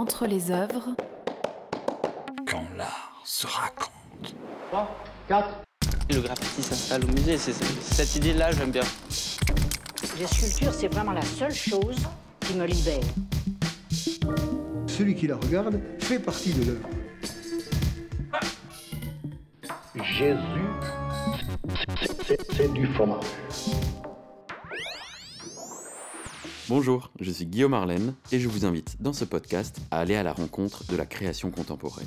Entre les œuvres, Quand l'art se raconte. 3, 4. Le graffiti s'installe au musée, c'est cette idée-là, j'aime bien. Les sculptures, c'est vraiment la seule chose qui me libère. Celui qui la regarde fait partie de l'œuvre. Jésus, c'est- c'est du fromage. Bonjour, je suis Guillaume Arlène et je vous invite dans ce podcast à aller à la rencontre de la création contemporaine.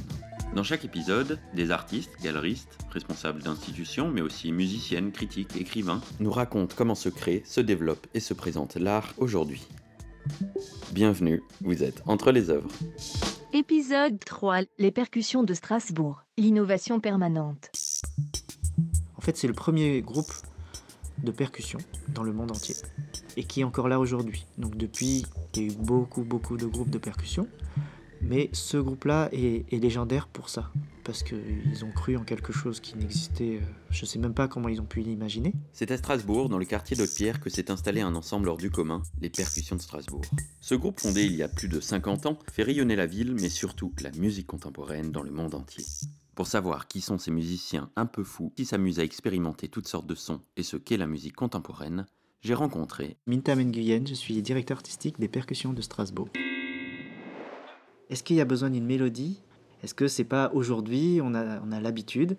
Dans chaque épisode, des artistes, galeristes, responsables d'institutions, mais aussi musiciennes, critiques, écrivains, nous racontent comment se crée, se développe et se présente l'art aujourd'hui. Bienvenue, vous êtes entre les œuvres. Épisode 3 Les percussions de Strasbourg. L'innovation permanente. En fait, c'est le premier groupe de percussion dans le monde entier et qui est encore là aujourd'hui. Donc depuis, il y a eu beaucoup, beaucoup de groupes de percussion, mais ce groupe-là est, légendaire pour ça, parce qu'ils ont cru en quelque chose qui n'existait, euh, je sais même pas comment ils ont pu l'imaginer. C'est à Strasbourg, dans le quartier d'Haute-Pierre, que s'est installé un ensemble hors du commun, les Percussions de Strasbourg. Ce groupe, fondé il y a plus de 50 ans, fait rayonner la ville, mais surtout la musique contemporaine dans le monde entier. Pour savoir qui sont ces musiciens un peu fous qui s'amusent à expérimenter toutes sortes de sons et ce qu'est la musique contemporaine, j'ai rencontré Minta Menguyen, je suis directeur artistique des percussions de Strasbourg. Est-ce qu'il y a besoin d'une mélodie? Est-ce que c'est pas aujourd'hui, on a, on a l'habitude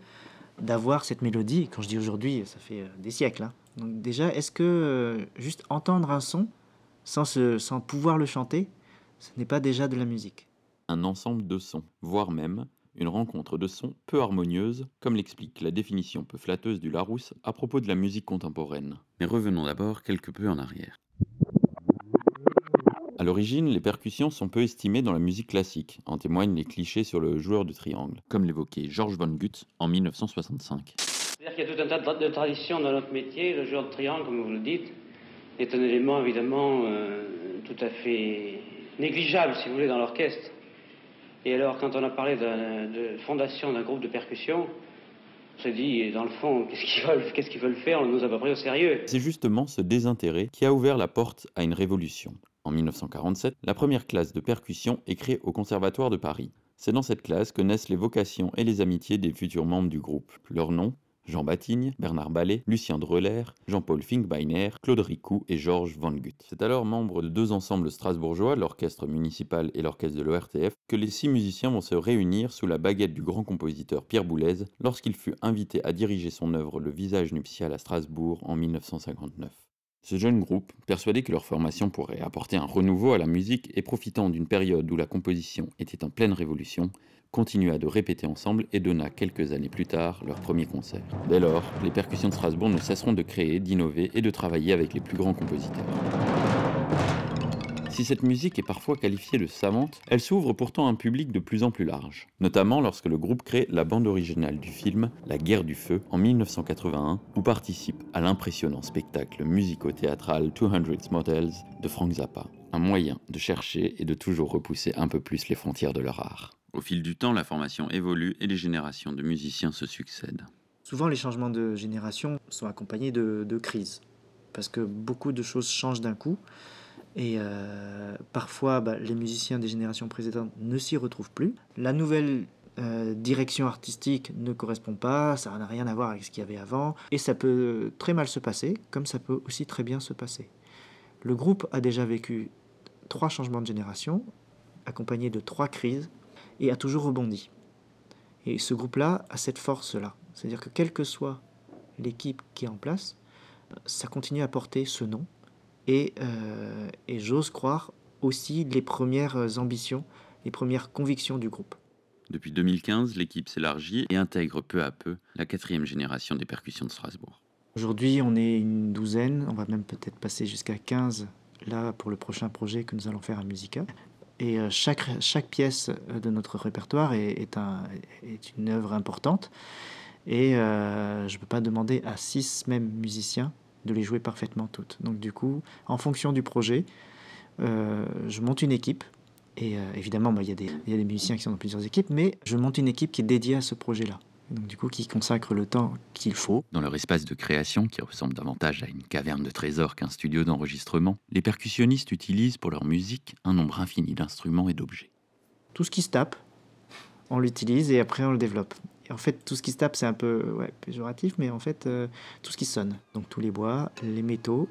d'avoir cette mélodie? Quand je dis aujourd'hui, ça fait euh, des siècles. hein. Donc déjà, est-ce que euh, juste entendre un son sans, se- sans pouvoir le chanter, ce n'est pas déjà de la musique? Un ensemble de sons, voire même une rencontre de sons peu harmonieuse, comme l'explique la définition peu flatteuse du Larousse à propos de la musique contemporaine. Mais revenons d'abord quelque peu en arrière. À l'origine, les percussions sont peu estimées dans la musique classique, en témoignent les clichés sur le joueur de triangle, comme l'évoquait Georges von Gutt en 1965. C'est-à-dire qu'il y a tout un tas de traditions dans notre métier. Le joueur de triangle, comme vous le dites, est un élément évidemment euh, tout à fait négligeable, si vous voulez, dans l'orchestre. Et alors, quand on a parlé de fondation d'un groupe de percussion, on s'est dit, dans le fond, qu'est-ce qu'ils veulent, faire? On nous a pas pris au sérieux. C'est justement ce désintérêt qui a ouvert la porte à une révolution. En 1947, la première classe de percussion est créée au Conservatoire de Paris. C'est dans cette classe que naissent les vocations et les amitiés des futurs membres du groupe. Leurs noms Jean Batigne, Bernard Ballet, Lucien Dreler, Jean-Paul Finkbeiner, Claude Ricou et Georges Van Gutt. C'est alors membre de deux ensembles strasbourgeois, l'orchestre municipal et l'orchestre de l'ORTF, que les six musiciens vont se réunir sous la baguette du grand compositeur Pierre Boulez lorsqu'il fut invité à diriger son œuvre Le visage nuptial à Strasbourg en 1959. Ce jeune groupe, persuadé que leur formation pourrait apporter un renouveau à la musique et profitant d'une période où la composition était en pleine révolution, continua de répéter ensemble et donna quelques années plus tard leur premier concert. Dès lors, les percussions de Strasbourg ne cesseront de créer, d'innover et de travailler avec les plus grands compositeurs. Si cette musique est parfois qualifiée de savante, elle s'ouvre pourtant à un public de plus en plus large, notamment lorsque le groupe crée la bande originale du film La guerre du feu en 1981, où participe à l'impressionnant spectacle musico-théâtral 200 Models de Frank Zappa, un moyen de chercher et de toujours repousser un peu plus les frontières de leur art. Au fil du temps, la formation évolue et les générations de musiciens se succèdent. Souvent, les changements de génération sont accompagnés de, de crises, parce que beaucoup de choses changent d'un coup, et euh, parfois, bah, les musiciens des générations précédentes ne s'y retrouvent plus. La nouvelle euh, direction artistique ne correspond pas, ça n'a rien à voir avec ce qu'il y avait avant, et ça peut très mal se passer, comme ça peut aussi très bien se passer. Le groupe a déjà vécu trois changements de génération, accompagnés de trois crises, et a toujours rebondi. Et ce groupe-là a cette force-là. C'est-à-dire que quelle que soit l'équipe qui est en place, ça continue à porter ce nom. Et, euh, et j'ose croire aussi les premières ambitions, les premières convictions du groupe. Depuis 2015, l'équipe s'élargit et intègre peu à peu la quatrième génération des percussions de Strasbourg. Aujourd'hui, on est une douzaine, on va même peut-être passer jusqu'à 15 là pour le prochain projet que nous allons faire à Musica. Et euh, chaque, chaque pièce euh, de notre répertoire est, est, un, est une œuvre importante. Et euh, je ne peux pas demander à six mêmes musiciens de les jouer parfaitement toutes. Donc du coup, en fonction du projet, euh, je monte une équipe. Et euh, évidemment, bah, il y, a des- il y a des musiciens qui sont dans plusieurs équipes, mais je monte une équipe qui est dédiée à ce projet-là. Donc du coup, qui consacre le temps qu'il faut. Dans leur espace de création, qui ressemble davantage à une caverne de trésors qu'un studio d'enregistrement, les percussionnistes utilisent pour leur musique un nombre infini d'instruments et d'objets. tout ce qui se tape, on l'utilise et après on le développe. En fait, tout ce qui se tape, c'est un peu ouais, péjoratif, mais en fait, euh, tout ce qui sonne. Donc tous les bois, les métaux,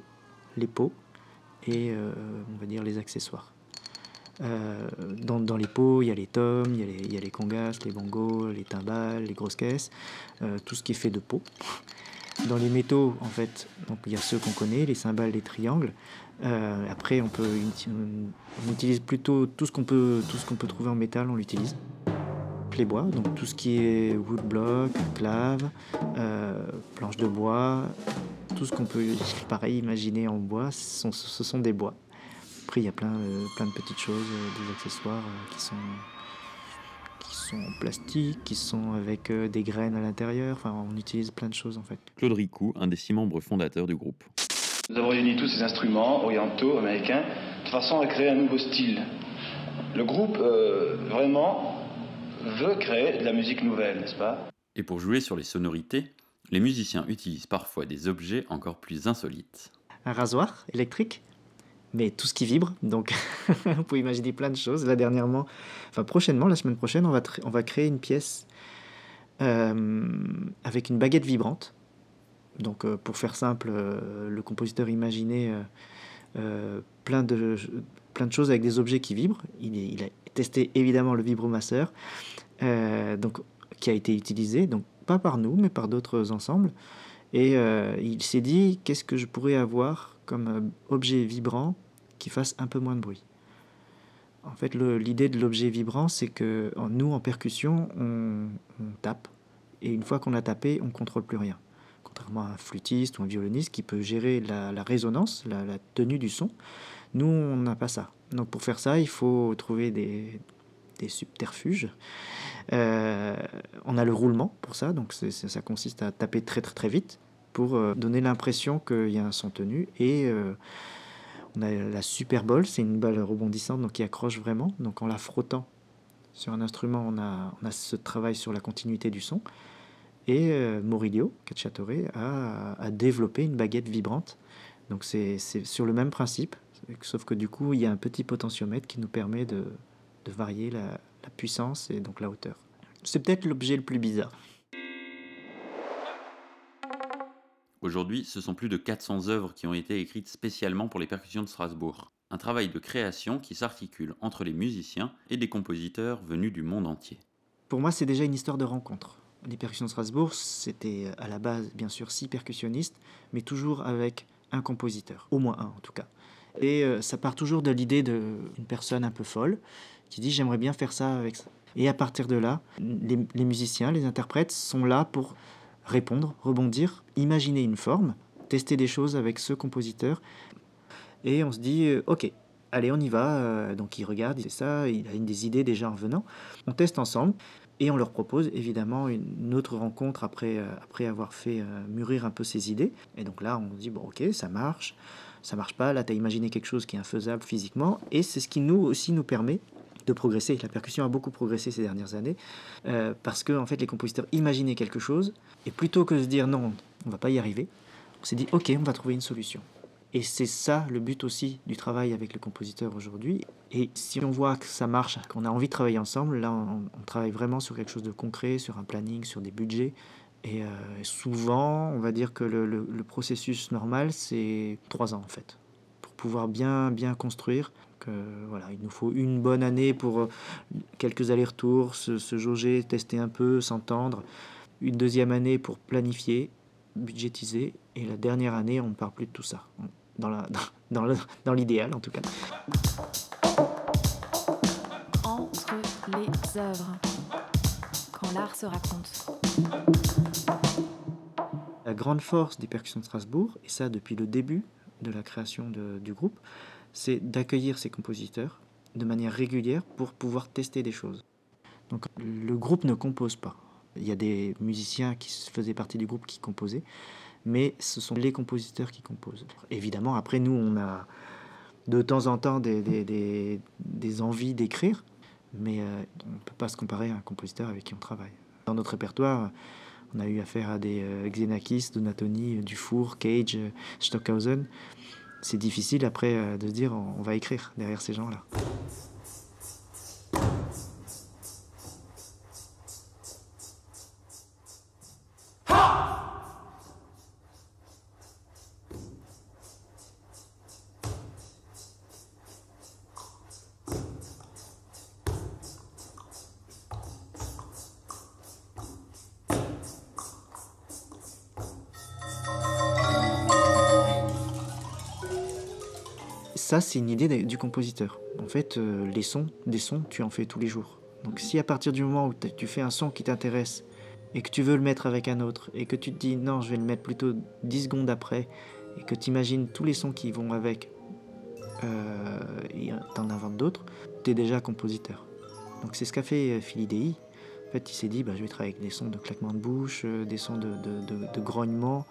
les pots et euh, on va dire les accessoires. Euh, dans, les pots, il y a les tomes, il y a les, les congas, les bongos, les timbales, les grosses caisses, tout ce qui est fait de peau. Dans les métaux, en fait, il y a ceux qu'on connaît, les cymbales, les triangles. Après, on peut on utilise plutôt tout ce qu'on peut tout ce qu'on peut trouver en métal, on l'utilise. Les bois, donc tout ce qui est woodblock, clave, euh, planches de bois, tout ce qu'on peut, pareil, imaginer en bois, ce sont, ce sont des bois. Après, il y a plein, euh, plein de petites choses, euh, des accessoires euh, qui sont qui sont en plastique, qui sont avec euh, des graines à l'intérieur. Enfin, on utilise plein de choses en fait. Claude Ricou, un des six membres fondateurs du groupe. Nous avons réuni tous ces instruments orientaux, américains, de façon à créer un nouveau style. Le groupe, euh, vraiment, veut créer de la musique nouvelle, n'est-ce pas? Et pour jouer sur les sonorités, les musiciens utilisent parfois des objets encore plus insolites. Un rasoir électrique, mais tout ce qui vibre. Donc, vous pouvez imaginer plein de choses. Là, dernièrement, enfin prochainement, la semaine prochaine, on va, on va créer une pièce euh, avec une baguette vibrante. Donc, euh, pour faire simple, euh, le compositeur imaginait plein, de, plein de choses avec des objets qui vibrent. Il, a testé évidemment le vibromasseur, donc, qui a été utilisé, donc pas par nous, mais par d'autres ensembles. Et il s'est dit, qu'est-ce que je pourrais avoir comme objet vibrant qui fasse un peu moins de bruit? En fait, l'idée de l'objet vibrant, c'est que nous, en percussion, on, on, tape, et une fois qu'on a tapé, on ne contrôle plus rien. Contrairement à un flûtiste ou un violoniste qui peut gérer la, résonance, la, tenue du son, nous, on n'a pas ça. Donc pour faire ça, il faut trouver des, subterfuges. Euh, on a le roulement pour ça, donc ça consiste à taper très très très vite pour euh, donner l'impression qu'il y a un son tenu et euh, on a la Super c'est une balle rebondissante donc qui accroche vraiment. Donc en la frottant sur un instrument, on a ce travail sur la continuité du son. Et euh, Morillo, Cacciatore, a, a, développé une baguette vibrante. Donc c'est sur le même principe, sauf que du coup, il y a un petit potentiomètre qui nous permet de, de varier la, la puissance et donc la hauteur. C'est peut-être l'objet le plus bizarre. Aujourd'hui, ce sont plus de 400 œuvres qui ont été écrites spécialement pour les percussions de Strasbourg. Un travail de création qui s'articule entre les musiciens et des compositeurs venus du monde entier. Pour moi, c'est déjà une histoire de rencontre. Les percussions de Strasbourg, c'était à la base, bien sûr, six percussionnistes, mais toujours avec un compositeur, au moins un en tout cas. Et euh, ça part toujours de l'idée d'une personne un peu folle qui dit j'aimerais bien faire ça avec ça. Et à partir de là, les, musiciens, les interprètes sont là pour répondre, rebondir, imaginer une forme, tester des choses avec ce compositeur. Et on se dit, euh, ok, allez, on y va. Euh, donc il regarde, c'est ça, il a une des idées déjà en venant. On teste ensemble et on leur propose évidemment une autre rencontre après, euh, avoir fait euh, mûrir un peu ses idées. Et donc là, on dit, bon, ok, ça marche, ça marche pas. Là, tu as imaginé quelque chose qui est infaisable physiquement. Et c'est ce qui nous aussi nous permet de progresser. La percussion a beaucoup progressé ces dernières années euh, parce que en fait les compositeurs imaginaient quelque chose et plutôt que de se dire non, on va pas y arriver, on s'est dit ok, on va trouver une solution. Et c'est ça le but aussi du travail avec le compositeur aujourd'hui. Et si on voit que ça marche, qu'on a envie de travailler ensemble, là on, travaille vraiment sur quelque chose de concret, sur un planning, sur des budgets. Et euh, souvent, on va dire que le processus normal, c'est trois ans en fait, pour pouvoir bien, bien construire euh, voilà, il nous faut une bonne année pour euh, quelques allers-retours, se, se, jauger, tester un peu, s'entendre. Une deuxième année pour planifier, budgétiser. Et la dernière année, on ne parle plus de tout ça. Dans, la, dans, le, dans l'idéal, en tout cas. Entre les œuvres. Quand l'art se raconte. La grande force des percussions de Strasbourg, et ça depuis le début de la création de, du groupe, c'est d'accueillir ces compositeurs de manière régulière pour pouvoir tester des choses. Donc le groupe ne compose pas. Il y a des musiciens qui faisaient partie du groupe qui composaient, mais ce sont les compositeurs qui composent. Évidemment, après nous, on a de temps en temps des, des, envies d'écrire, mais euh, on ne peut pas se comparer à un compositeur avec qui on travaille. Dans notre répertoire, on a eu affaire à des euh, Xenakis, Donatoni, Dufour, Cage, Stockhausen c'est difficile après euh, de se dire on va écrire derrière ces gens-là. C'est une idée du compositeur. En fait, euh, les sons, des sons, tu en fais tous les jours. Donc si à partir du moment où tu fais un son qui t'intéresse et que tu veux le mettre avec un autre et que tu te dis non, je vais le mettre plutôt 10 secondes après et que tu imagines tous les sons qui vont avec euh, et t'en inventes d'autres, tu es déjà compositeur. Donc c'est ce qu'a fait Philidei. En fait, il s'est dit, bah, je vais travailler avec des sons de claquement de bouche, euh, des sons de, de, de, grognement,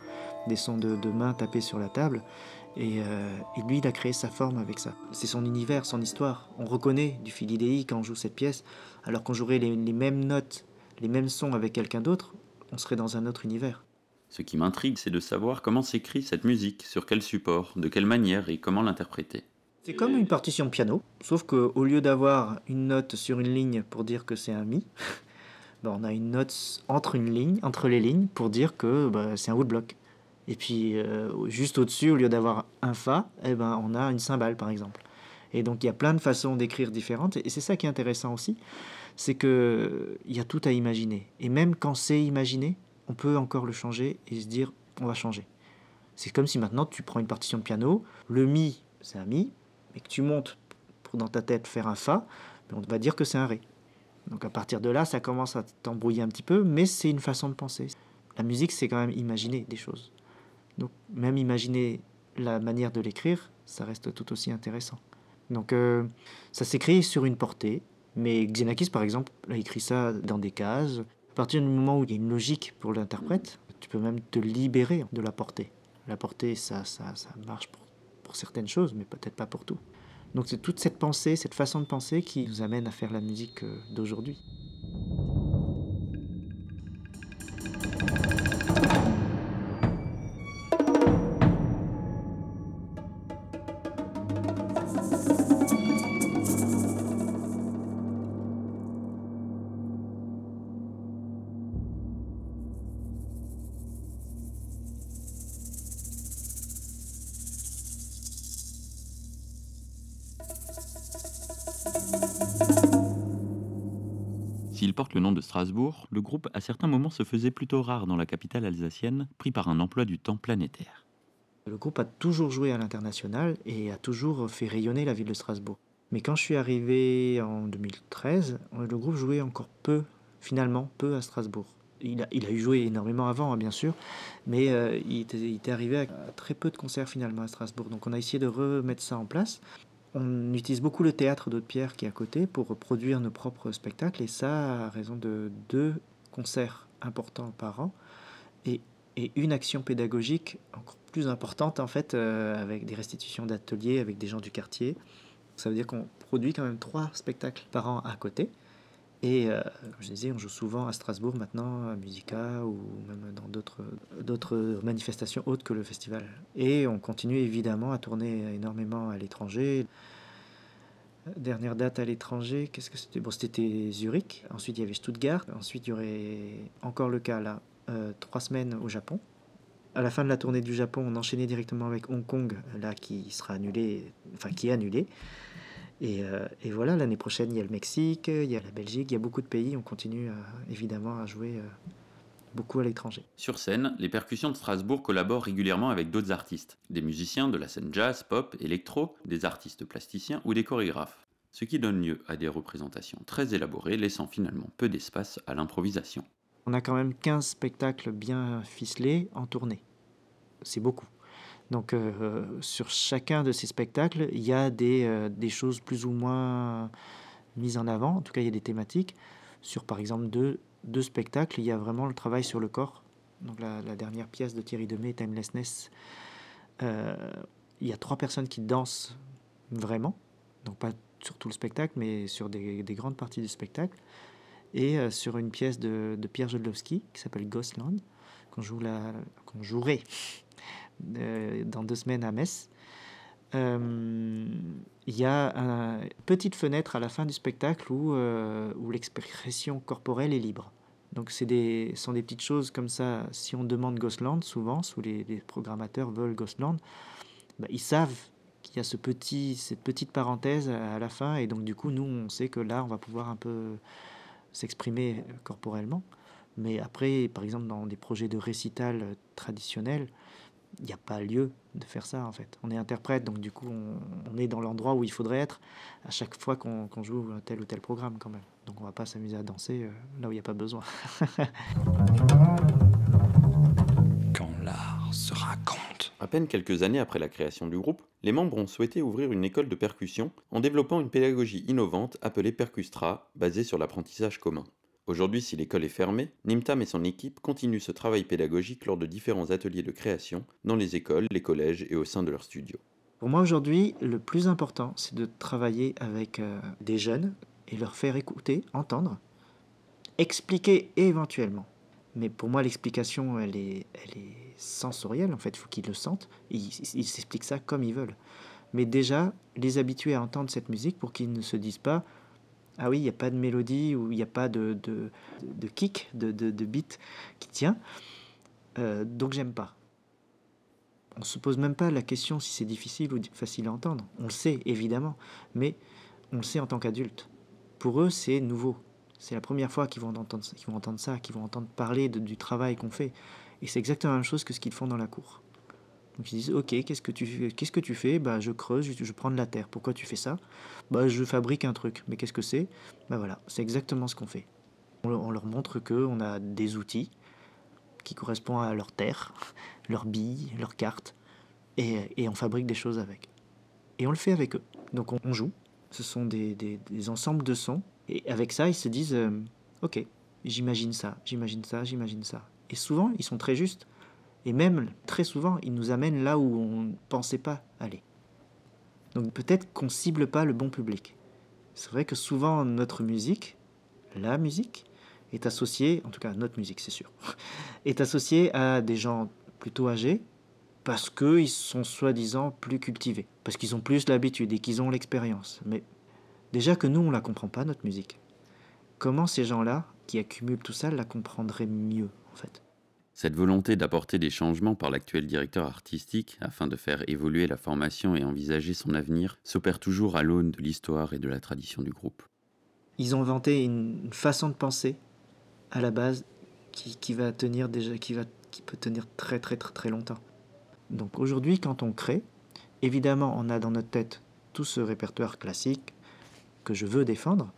des sons de, mains tapées sur la table. Euh, et, lui, il a créé sa forme avec ça. C'est son univers, son histoire. On reconnaît du Philidei quand on joue cette pièce, alors qu'on jouerait les, les mêmes notes, les mêmes sons avec quelqu'un d'autre, on serait dans un autre univers. Ce qui m'intrigue, c'est de savoir comment s'écrit cette musique, sur quel support, de quelle manière et comment l'interpréter. C'est comme une partition piano, sauf qu'au lieu d'avoir une note sur une ligne pour dire que c'est un mi, ben on a une note entre une ligne, entre les lignes, pour dire que ben, c'est un woodblock. Et puis euh, juste au-dessus, au lieu d'avoir un fa, eh ben, on a une cymbale par exemple. Et donc il y a plein de façons d'écrire différentes, et c'est ça qui est intéressant aussi, c'est que il y a tout à imaginer. Et même quand c'est imaginé, on peut encore le changer et se dire on va changer. C'est comme si maintenant tu prends une partition de piano, le mi c'est un mi, mais que tu montes pour dans ta tête faire un Fa, on va dire que c'est un Ré. Donc à partir de là, ça commence à t'embrouiller un petit peu, mais c'est une façon de penser. La musique, c'est quand même imaginer des choses. Donc même imaginer la manière de l'écrire, ça reste tout aussi intéressant. Donc euh, ça s'écrit sur une portée, mais Xenakis par exemple a écrit ça dans des cases. À partir du moment où il y a une logique pour l'interprète, tu peux même te libérer de la portée. La portée, ça, ça, ça marche pour certaines choses, mais peut-être pas pour tout. Donc c'est toute cette pensée, cette façon de penser qui nous amène à faire la musique euh, d'aujourd'hui. Porte le nom de Strasbourg, le groupe à certains moments se faisait plutôt rare dans la capitale alsacienne, pris par un emploi du temps planétaire. Le groupe a toujours joué à l'international et a toujours fait rayonner la ville de Strasbourg. Mais quand je suis arrivé en 2013, le groupe jouait encore peu, finalement, peu à Strasbourg. Il a, eu joué énormément avant, hein, bien sûr, mais euh, il, était, arrivé à très peu de concerts finalement à Strasbourg. Donc on a essayé de remettre ça en place. On utilise beaucoup le théâtre d'Haute-Pierre qui est à côté pour produire nos propres spectacles et ça à raison de deux concerts importants par an et, et une action pédagogique encore plus importante en fait euh, avec des restitutions d'ateliers avec des gens du quartier. Ça veut dire qu'on produit quand même trois spectacles par an à côté. Et euh, comme je disais, on joue souvent à Strasbourg maintenant, à Musica ou même dans d'autres, manifestations autres que le festival. Et on continue évidemment à tourner énormément à l'étranger. Dernière date à l'étranger, qu'est-ce que c'était? Bon, c'était Zurich. Ensuite, il y avait Stuttgart. Ensuite, il y aurait encore le cas là, euh, trois semaines au Japon. À la fin de la tournée du Japon, on enchaînait directement avec Hong Kong, là qui sera annulé, enfin qui est annulé. Et, euh, et voilà, l'année prochaine, il y a le Mexique, il y a la Belgique, il y a beaucoup de pays. On continue à, évidemment à jouer euh, beaucoup à l'étranger. Sur scène, les percussions de Strasbourg collaborent régulièrement avec d'autres artistes, des musiciens de la scène jazz, pop, électro, des artistes plasticiens ou des chorégraphes, ce qui donne lieu à des représentations très élaborées, laissant finalement peu d'espace à l'improvisation. On a quand même 15 spectacles bien ficelés en tournée. C'est beaucoup. Donc euh, sur chacun de ces spectacles, il y a des, euh, des, choses plus ou moins mises en avant, en tout cas il y a des thématiques. Sur par exemple deux, spectacles, il y a vraiment le travail sur le corps. Donc la, dernière pièce de Thierry Demey, Timelessness, euh, il y a trois personnes qui dansent vraiment, donc pas sur tout le spectacle, mais sur des, des grandes parties du spectacle. Et sur une pièce de, Pierre Jodlowski qui s'appelle Ghostland, qu'on joue qu'on jouerait dans deux semaines à Metz. Euh, il y a une petite fenêtre à la fin du spectacle où, euh, l'expression corporelle est libre. Donc ce des, sont des petites choses comme ça. Si on demande Ghostland, souvent, ou les, les programmateurs veulent Ghostland, bah, ils savent qu'il y a ce petit, cette petite parenthèse à la fin. Et donc du coup, nous, on sait que là, on va pouvoir un peu s'exprimer corporellement. Mais après, par exemple, dans des projets de récital traditionnels, il n'y a pas lieu de faire ça en fait. On est interprète, donc du coup on, on est dans l'endroit où il faudrait être à chaque fois qu'on qu'on joue tel ou tel programme quand même. Donc on va pas s'amuser à danser euh, là où il n'y a pas besoin. Quand l'art se raconte. À peine quelques années après la création du groupe, les membres ont souhaité ouvrir une école de percussion en développant une pédagogie innovante appelée Percustra, basée sur l'apprentissage commun. Aujourd'hui, si l'école est fermée, Nimtam et son équipe continuent ce travail pédagogique lors de différents ateliers de création dans les écoles, les collèges et au sein de leurs studios. Pour moi aujourd'hui, le plus important, c'est de travailler avec euh, des jeunes et leur faire écouter, entendre, expliquer éventuellement. Mais pour moi, l'explication, elle est, elle est sensorielle, en fait, il faut qu'ils le sentent, ils s'expliquent ça comme ils veulent. Mais déjà, les habituer à entendre cette musique pour qu'ils ne se disent pas ah oui, il n'y a pas de mélodie ou il n'y a pas de, de, de kick, de, de, de beat qui tient, euh, donc j'aime pas. On se pose même pas la question si c'est difficile ou facile à entendre. On le sait, évidemment, mais on le sait en tant qu'adulte. Pour eux, c'est nouveau. C'est la première fois qu'ils vont entendre, ça- qu'ils vont entendre ça, qu'ils vont entendre parler du travail qu'on fait. Et c'est exactement la même chose que ce qu'ils font dans la cour. Donc ils disent, ok, qu'est-ce que tu Qu'est-ce que tu fais? Bah, je creuse, je, je prends de la terre. Pourquoi tu fais ça? Bah, je fabrique un truc. Mais qu'est-ce que c'est? Bah voilà, c'est exactement ce qu'on fait. On, leur- on leur montre que on a des outils qui correspondent à leur terre, leurs billes, leurs cartes, et, et on fabrique des choses avec. Et on le fait avec eux. Donc on, on joue. Ce sont des, des- des ensembles de sons. Et avec ça, ils se disent, euh, ok, j'imagine ça, j'imagine ça, j'imagine ça. Et souvent, ils sont très justes. Et même, très souvent, ils nous amènent là où on ne pensait pas aller. Donc peut-être qu'on cible pas le bon public. C'est vrai que souvent, notre musique, la musique, est associée, en tout cas notre musique, c'est sûr, est associée à des gens plutôt âgés parce qu'ils sont soi-disant plus cultivés, parce qu'ils ont plus l'habitude et qu'ils ont l'expérience. Mais déjà que nous, on la comprend pas, notre musique. Comment ces gens-là, qui accumulent tout ça, la comprendraient mieux, en fait? Cette volonté d'apporter des changements par l'actuel directeur artistique afin de faire évoluer la formation et envisager son avenir s'opère toujours à l'aune de l'histoire et de la tradition du groupe. Ils ont inventé une façon de penser à la base qui, qui va tenir déjà, qui, va, qui peut tenir très très très très longtemps. Donc aujourd'hui, quand on crée, évidemment, on a dans notre tête tout ce répertoire classique que je veux défendre,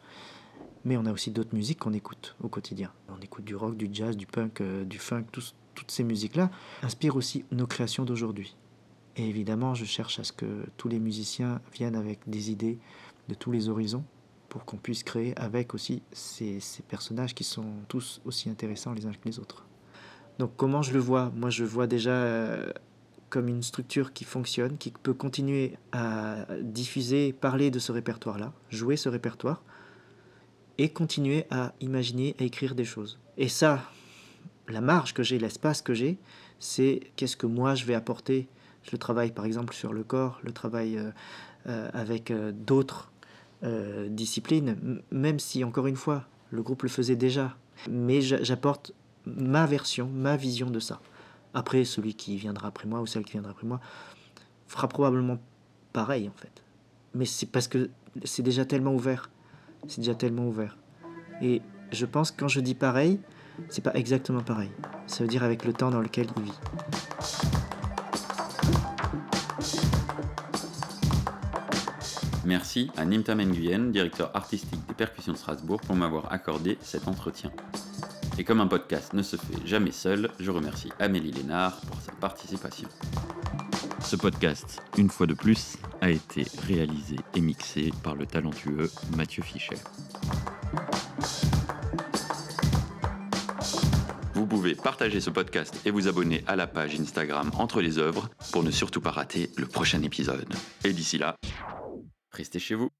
mais on a aussi d'autres musiques qu'on écoute au quotidien. On écoute du rock, du jazz, du punk, euh, du funk, toutes ces musiques-là inspirent aussi nos créations d'aujourd'hui. Et évidemment, je cherche à ce que tous les musiciens viennent avec des idées de tous les horizons pour qu'on puisse créer avec aussi ces, personnages qui sont tous aussi intéressants les uns que les autres. Donc comment je le vois? Moi je vois déjà euh, comme une structure qui fonctionne, qui peut continuer à diffuser, parler de ce répertoire-là, jouer ce répertoire, et continuer à imaginer, à écrire des choses. Et ça, la marge que j'ai, l'espace que j'ai, c'est qu'est-ce que moi je vais apporter. Je travaille par exemple sur le corps, le travail euh, euh, avec euh, d'autres disciplines, même si encore une fois, le groupe le faisait déjà. Mais j'a- j'apporte ma version, ma vision de ça. Après, celui qui viendra après moi ou celle qui viendra après moi fera probablement pareil en fait. Mais c'est parce que c'est déjà tellement ouvert. C'est déjà tellement ouvert. Et je pense que quand je dis pareil, c'est pas exactement pareil. Ça veut dire avec le temps dans lequel il vit. Merci à Nimtam Nguyen, directeur artistique des percussions de Strasbourg, pour m'avoir accordé cet entretien. Et comme un podcast ne se fait jamais seul, je remercie Amélie Lénard pour sa participation. Ce podcast, une fois de plus, a été réalisé et mixé par le talentueux Mathieu Fischer. Vous pouvez partager ce podcast et vous abonner à la page Instagram Entre les œuvres pour ne surtout pas rater le prochain épisode. Et d'ici là, restez chez vous.